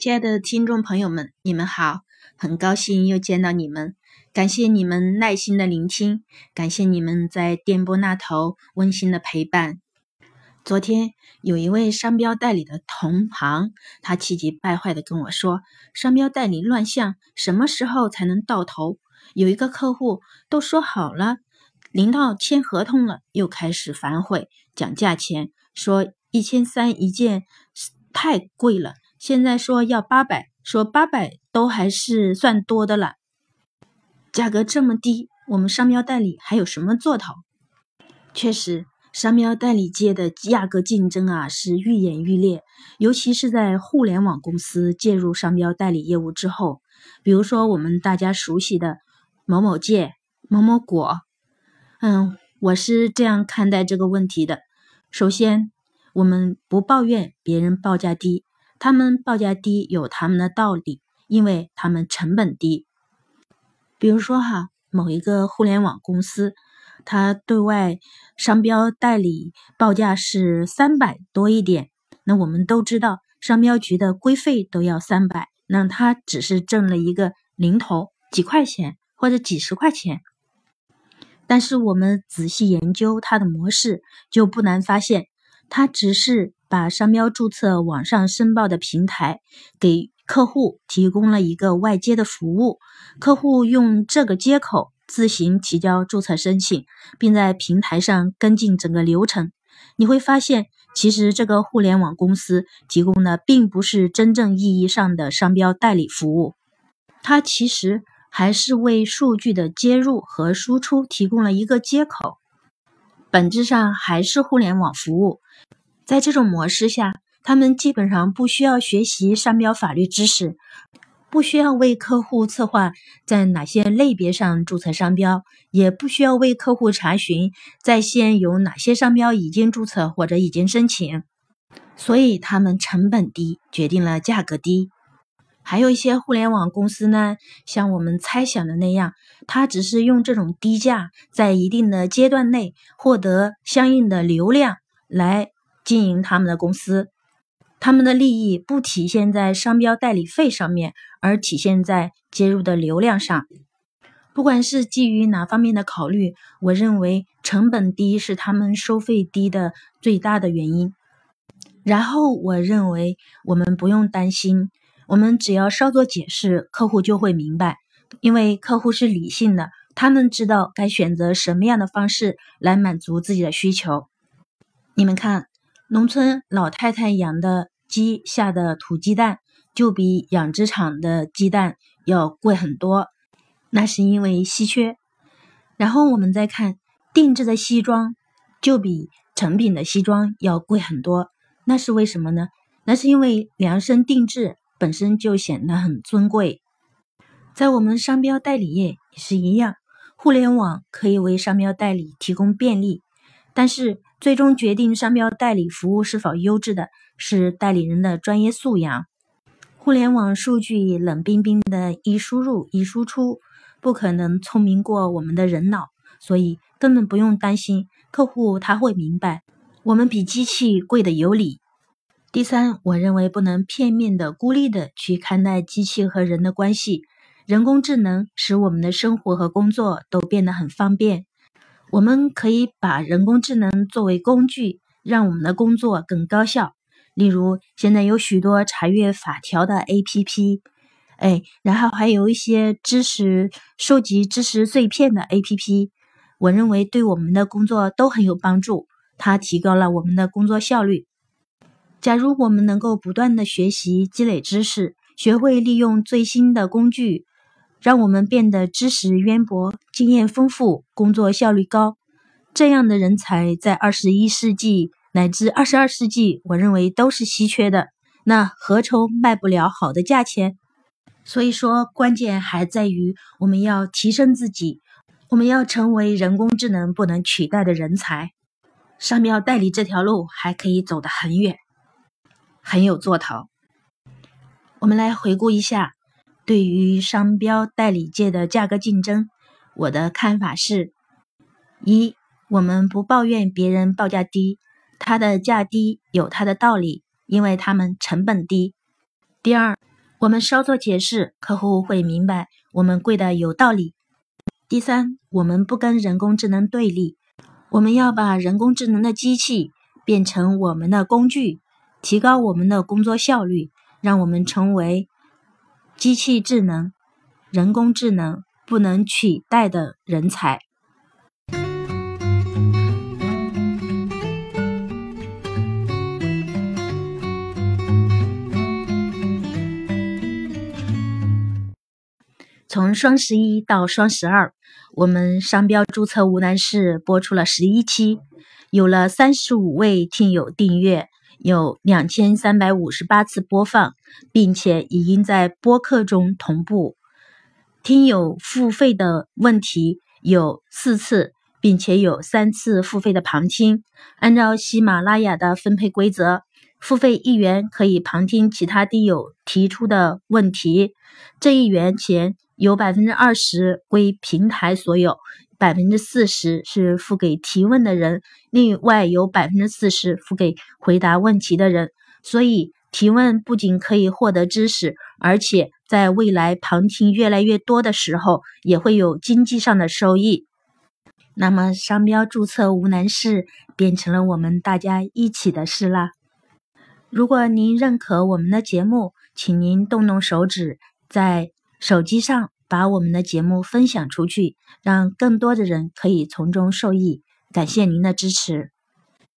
亲爱的听众朋友们，你们好，很高兴又见到你们，感谢你们耐心的聆听，感谢你们在电波那头温馨的陪伴。昨天有一位商标代理的同行，他气急败坏的跟我说：“商标代理乱象，什么时候才能到头？”有一个客户都说好了，临到签合同了，又开始反悔讲价钱，说一千三一件太贵了。现在说要八百，说八百都还是算多的了。价格这么低，我们商标代理还有什么做头？确实，商标代理界的价格竞争啊是愈演愈烈，尤其是在互联网公司介入商标代理业务之后，比如说我们大家熟悉的某某界、某某果。嗯，我是这样看待这个问题的：首先，我们不抱怨别人报价低。他们报价低有他们的道理，因为他们成本低。比如说哈，某一个互联网公司，它对外商标代理报价是三百多一点，那我们都知道商标局的规费都要三百，那他只是挣了一个零头几块钱或者几十块钱。但是我们仔细研究它的模式，就不难发现，它只是。把商标注册网上申报的平台给客户提供了一个外接的服务，客户用这个接口自行提交注册申请，并在平台上跟进整个流程。你会发现，其实这个互联网公司提供的并不是真正意义上的商标代理服务，它其实还是为数据的接入和输出提供了一个接口，本质上还是互联网服务。在这种模式下，他们基本上不需要学习商标法律知识，不需要为客户策划在哪些类别上注册商标，也不需要为客户查询在线有哪些商标已经注册或者已经申请。所以他们成本低，决定了价格低。还有一些互联网公司呢，像我们猜想的那样，它只是用这种低价，在一定的阶段内获得相应的流量来。经营他们的公司，他们的利益不体现在商标代理费上面，而体现在接入的流量上。不管是基于哪方面的考虑，我认为成本低是他们收费低的最大的原因。然后，我认为我们不用担心，我们只要稍作解释，客户就会明白，因为客户是理性的，他们知道该选择什么样的方式来满足自己的需求。你们看。农村老太太养的鸡下的土鸡蛋就比养殖场的鸡蛋要贵很多，那是因为稀缺。然后我们再看定制的西装，就比成品的西装要贵很多，那是为什么呢？那是因为量身定制本身就显得很尊贵。在我们商标代理业也是一样，互联网可以为商标代理提供便利，但是。最终决定商标代理服务是否优质的是代理人的专业素养。互联网数据冷冰冰的，一输入一输出，不可能聪明过我们的人脑，所以根本不用担心客户他会明白，我们比机器贵的有理。第三，我认为不能片面的、孤立的去看待机器和人的关系。人工智能使我们的生活和工作都变得很方便。我们可以把人工智能作为工具，让我们的工作更高效。例如，现在有许多查阅法条的 APP，哎，然后还有一些知识收集知识碎片的 APP，我认为对我们的工作都很有帮助。它提高了我们的工作效率。假如我们能够不断的学习、积累知识，学会利用最新的工具。让我们变得知识渊博、经验丰富、工作效率高，这样的人才在二十一世纪乃至二十二世纪，我认为都是稀缺的。那何愁卖不了好的价钱？所以说，关键还在于我们要提升自己，我们要成为人工智能不能取代的人才。商标代理这条路还可以走得很远，很有做头。我们来回顾一下。对于商标代理界的价格竞争，我的看法是：一，我们不抱怨别人报价低，他的价低有他的道理，因为他们成本低。第二，我们稍作解释，客户会明白我们贵的有道理。第三，我们不跟人工智能对立，我们要把人工智能的机器变成我们的工具，提高我们的工作效率，让我们成为机器智能、人工智能不能取代的人才。从双十一到双十二，我们商标注册无难事播出了十一期，有了三十五位听友订阅，有两千三百五十八次播放，并且已经在播客中同步。听友付费的问题有四次，并且有三次付费的旁听。按照喜马拉雅的分配规则，付费一元可以旁听其他听友提出的问题，这一元钱。有百分之二十归平台所有，百分之四十是付给提问的人，另外有百分之四十付给回答问题的人。所以提问不仅可以获得知识，而且在未来旁听越来越多的时候，也会有经济上的收益。那么商标注册无难事变成了我们大家一起的事啦。如果您认可我们的节目，请您动动手指在。手机上把我们的节目分享出去，让更多的人可以从中受益。感谢您的支持。